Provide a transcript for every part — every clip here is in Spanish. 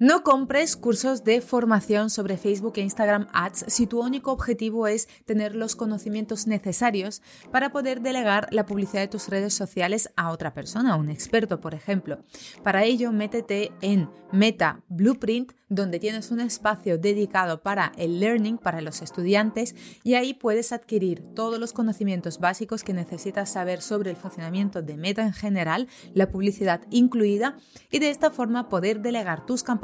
No compres cursos de formación sobre Facebook e Instagram Ads si tu único objetivo es tener los conocimientos necesarios para poder delegar la publicidad de tus redes sociales a otra persona, a un experto, por ejemplo. Para ello, métete en Meta Blueprint, donde tienes un espacio dedicado para el learning, para los estudiantes, y ahí puedes adquirir todos los conocimientos básicos que necesitas saber sobre el funcionamiento de Meta en general, la publicidad incluida, y de esta forma poder delegar tus campañas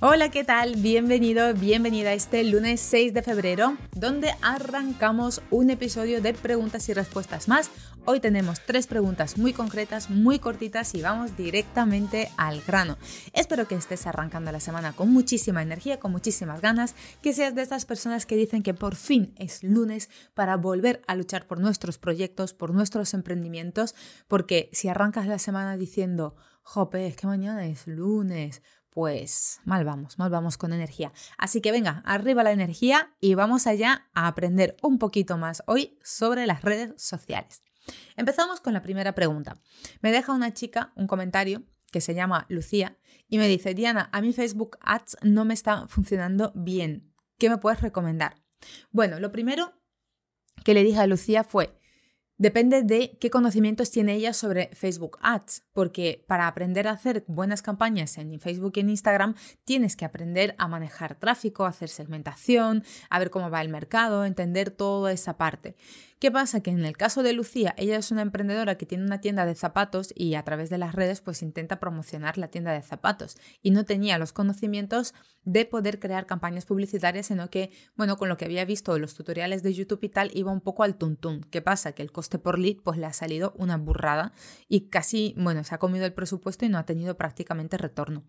Hola, ¿qué tal? Bienvenido, bienvenida a este lunes 6 de febrero, donde arrancamos un episodio de preguntas y respuestas más. Hoy tenemos tres preguntas muy concretas, muy cortitas y vamos directamente al grano. Espero que estés arrancando la semana con muchísima energía, con muchísimas ganas, que seas de estas personas que dicen que por fin es lunes para volver a luchar por nuestros proyectos, por nuestros emprendimientos, porque si arrancas la semana diciendo, jope, es que mañana es lunes, pues mal vamos, mal vamos con energía. Así que venga, arriba la energía y vamos allá a aprender un poquito más hoy sobre las redes sociales. Empezamos con la primera pregunta. Me deja una chica un comentario que se llama Lucía y me dice, Diana, a mi Facebook Ads no me está funcionando bien. ¿Qué me puedes recomendar? Bueno, lo primero que le dije a Lucía fue, Depende de qué conocimientos tiene ella sobre Facebook Ads, porque para aprender a hacer buenas campañas en Facebook y en Instagram tienes que aprender a manejar tráfico, hacer segmentación, a ver cómo va el mercado, entender toda esa parte. ¿Qué pasa? Que en el caso de Lucía, ella es una emprendedora que tiene una tienda de zapatos y a través de las redes pues intenta promocionar la tienda de zapatos y no tenía los conocimientos de poder crear campañas publicitarias, sino que, bueno, con lo que había visto los tutoriales de YouTube y tal, iba un poco al tuntún. ¿Qué pasa? Que el coste por lead pues le ha salido una burrada y casi, bueno, se ha comido el presupuesto y no ha tenido prácticamente retorno.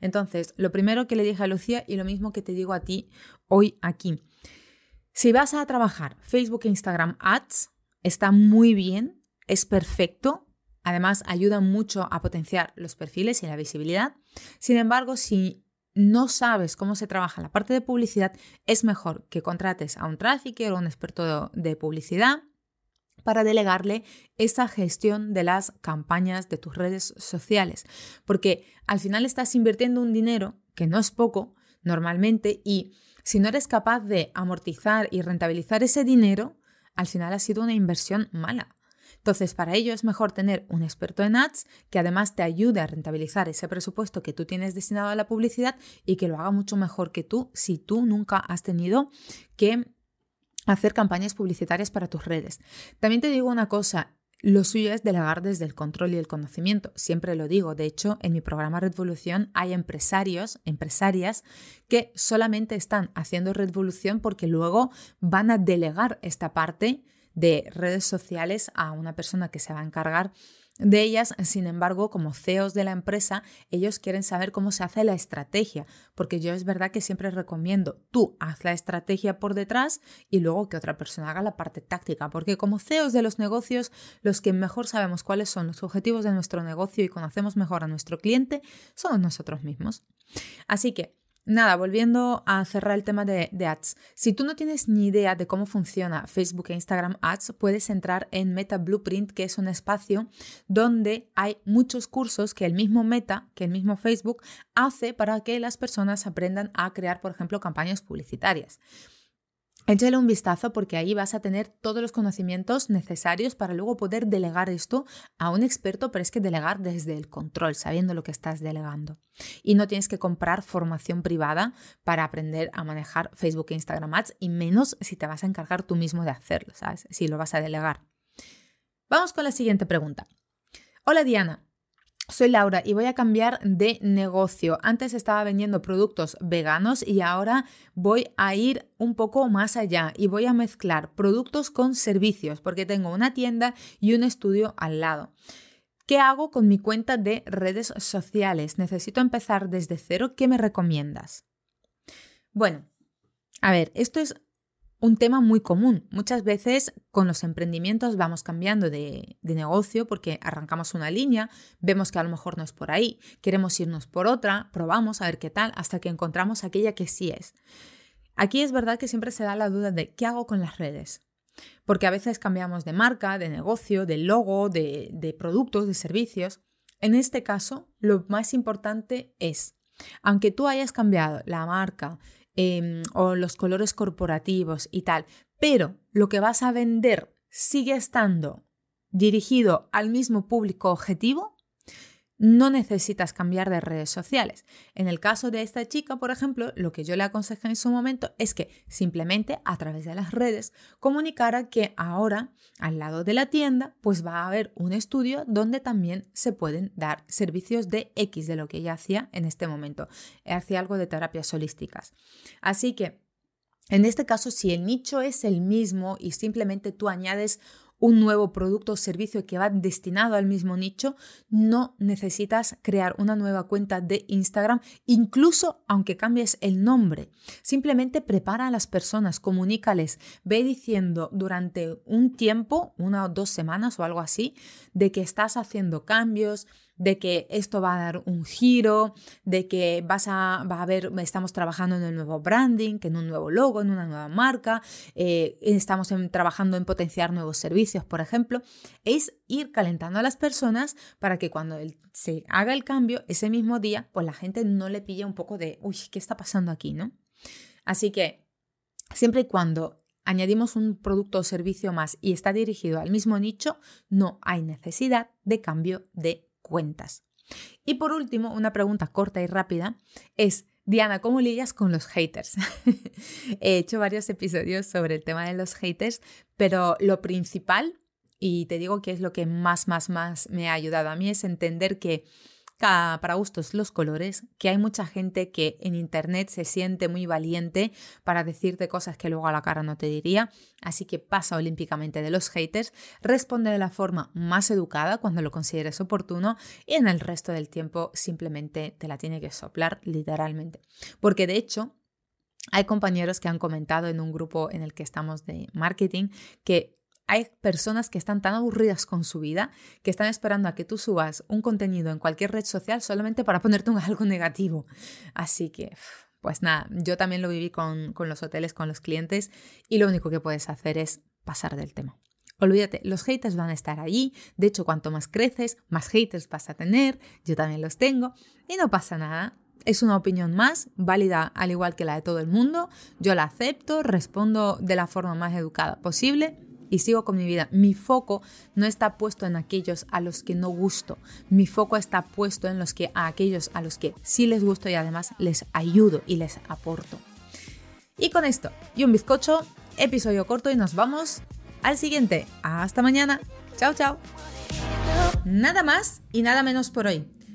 Entonces, lo primero que le dije a Lucía y lo mismo que te digo a ti hoy aquí si vas a trabajar Facebook e Instagram Ads, está muy bien, es perfecto. Además, ayuda mucho a potenciar los perfiles y la visibilidad. Sin embargo, si no sabes cómo se trabaja la parte de publicidad, es mejor que contrates a un trafficker o un experto de publicidad para delegarle esa gestión de las campañas de tus redes sociales. Porque al final estás invirtiendo un dinero que no es poco normalmente y si no eres capaz de amortizar y rentabilizar ese dinero, al final ha sido una inversión mala. Entonces, para ello es mejor tener un experto en ads que además te ayude a rentabilizar ese presupuesto que tú tienes destinado a la publicidad y que lo haga mucho mejor que tú si tú nunca has tenido que hacer campañas publicitarias para tus redes. También te digo una cosa, lo suyo es delegar desde el control y el conocimiento. Siempre lo digo. De hecho, en mi programa Revolución hay empresarios, empresarias que solamente están haciendo Revolución porque luego van a delegar esta parte de redes sociales a una persona que se va a encargar de ellas, sin embargo, como CEOs de la empresa, ellos quieren saber cómo se hace la estrategia, porque yo es verdad que siempre recomiendo, tú haz la estrategia por detrás y luego que otra persona haga la parte táctica, porque como CEOs de los negocios, los que mejor sabemos cuáles son los objetivos de nuestro negocio y conocemos mejor a nuestro cliente, somos nosotros mismos. Así que Nada, volviendo a cerrar el tema de, ads. Si tú no tienes ni idea de cómo funciona Facebook e Instagram Ads, puedes entrar en Meta Blueprint, que es un espacio donde hay muchos cursos que el mismo Meta, que el mismo Facebook, hace para que las personas aprendan a crear, por ejemplo, campañas publicitarias. Échale un vistazo porque ahí vas a tener todos los conocimientos necesarios para luego poder delegar esto a un experto, pero es que delegar desde el control, sabiendo lo que estás delegando. Y no tienes que comprar formación privada para aprender a manejar Facebook e Instagram Ads, y menos si te vas a encargar tú mismo de hacerlo, ¿sabes? Si lo vas a delegar. Vamos con la siguiente pregunta. Hola Diana, soy Laura y voy a cambiar de negocio. Antes estaba vendiendo productos veganos y ahora voy a ir un poco más allá y voy a mezclar productos con servicios porque tengo una tienda y un estudio al lado. ¿Qué hago con mi cuenta de redes sociales? Necesito empezar desde cero. ¿Qué me recomiendas? Bueno, A ver, esto es un tema muy común. Muchas veces con los emprendimientos vamos cambiando de, negocio porque arrancamos una línea, vemos que a lo mejor no es por ahí, queremos irnos por otra, probamos a ver qué tal, hasta que encontramos aquella que sí es. Aquí es verdad que siempre se da la duda de qué hago con las redes. Porque a veces cambiamos de marca, de negocio, de logo, de, de productos, de servicios. En este caso, lo más importante es, aunque tú hayas cambiado la marca, Em, o los colores corporativos y tal, pero lo que vas a vender sigue estando dirigido al mismo público objetivo, no necesitas cambiar de redes sociales. En el caso de esta chica, por ejemplo, lo que yo le aconsejé en su momento es que simplemente a través de las redes comunicara que ahora al lado de la tienda pues va a haber un estudio donde también se pueden dar servicios de X de lo que ella hacía en este momento. Hacía algo de terapias holísticas. Así que en este caso, si el nicho es el mismo y simplemente tú añades un nuevo producto o servicio que va destinado al mismo nicho, no necesitas crear una nueva cuenta de Instagram, incluso aunque cambies el nombre. Simplemente prepara a las personas, comunícales, ve diciendo durante un tiempo, una o dos semanas o algo así, de que estás haciendo cambios, de que esto va a dar un giro, de que vas a, va a ver, estamos trabajando en un nuevo branding, en un nuevo logo, en una nueva marca, eh, estamos trabajando en potenciar nuevos servicios, por ejemplo, es ir calentando a las personas para que cuando se haga el cambio ese mismo día, pues la gente no le pille un poco de, uy, ¿qué está pasando aquí? ¿no? Así que siempre y cuando añadimos un producto o servicio más y está dirigido al mismo nicho, no hay necesidad de cambio de cuentas. Y por último, una pregunta corta y rápida es, Diana, ¿cómo lidias con los haters? He hecho varios episodios sobre el tema de los haters, pero lo principal, y te digo que es lo que más, más, más me ha ayudado a mí, es entender que para gustos los colores, que hay mucha gente que en internet se siente muy valiente para decirte cosas que luego a la cara no te diría, así que pasa olímpicamente de los haters, responde de la forma más educada cuando lo consideres oportuno y en el resto del tiempo simplemente te la tiene que soplar literalmente. Porque de hecho, hay compañeros que han comentado en un grupo en el que estamos de marketing que hay personas que están tan aburridas con su vida que están esperando a que tú subas un contenido en cualquier red social solamente para ponerte un algo negativo. Así que, pues nada, yo también lo viví con, con los hoteles, con los clientes y lo único que puedes hacer es pasar del tema. Olvídate, los haters van a estar allí. De hecho, cuanto más creces, más haters vas a tener. Yo también los tengo. Y no pasa nada. Es una opinión más, válida al igual que la de todo el mundo. Yo la acepto, respondo de la forma más educada posible y sigo con mi vida. Mi foco no está puesto en aquellos a los que no gusto. Mi foco está puesto en los que a aquellos a los que sí les gusto y además les ayudo y les aporto. Y con esto y un bizcocho, episodio corto y nos vamos al siguiente. Hasta mañana. Chao, chao. Nada más y nada menos por hoy.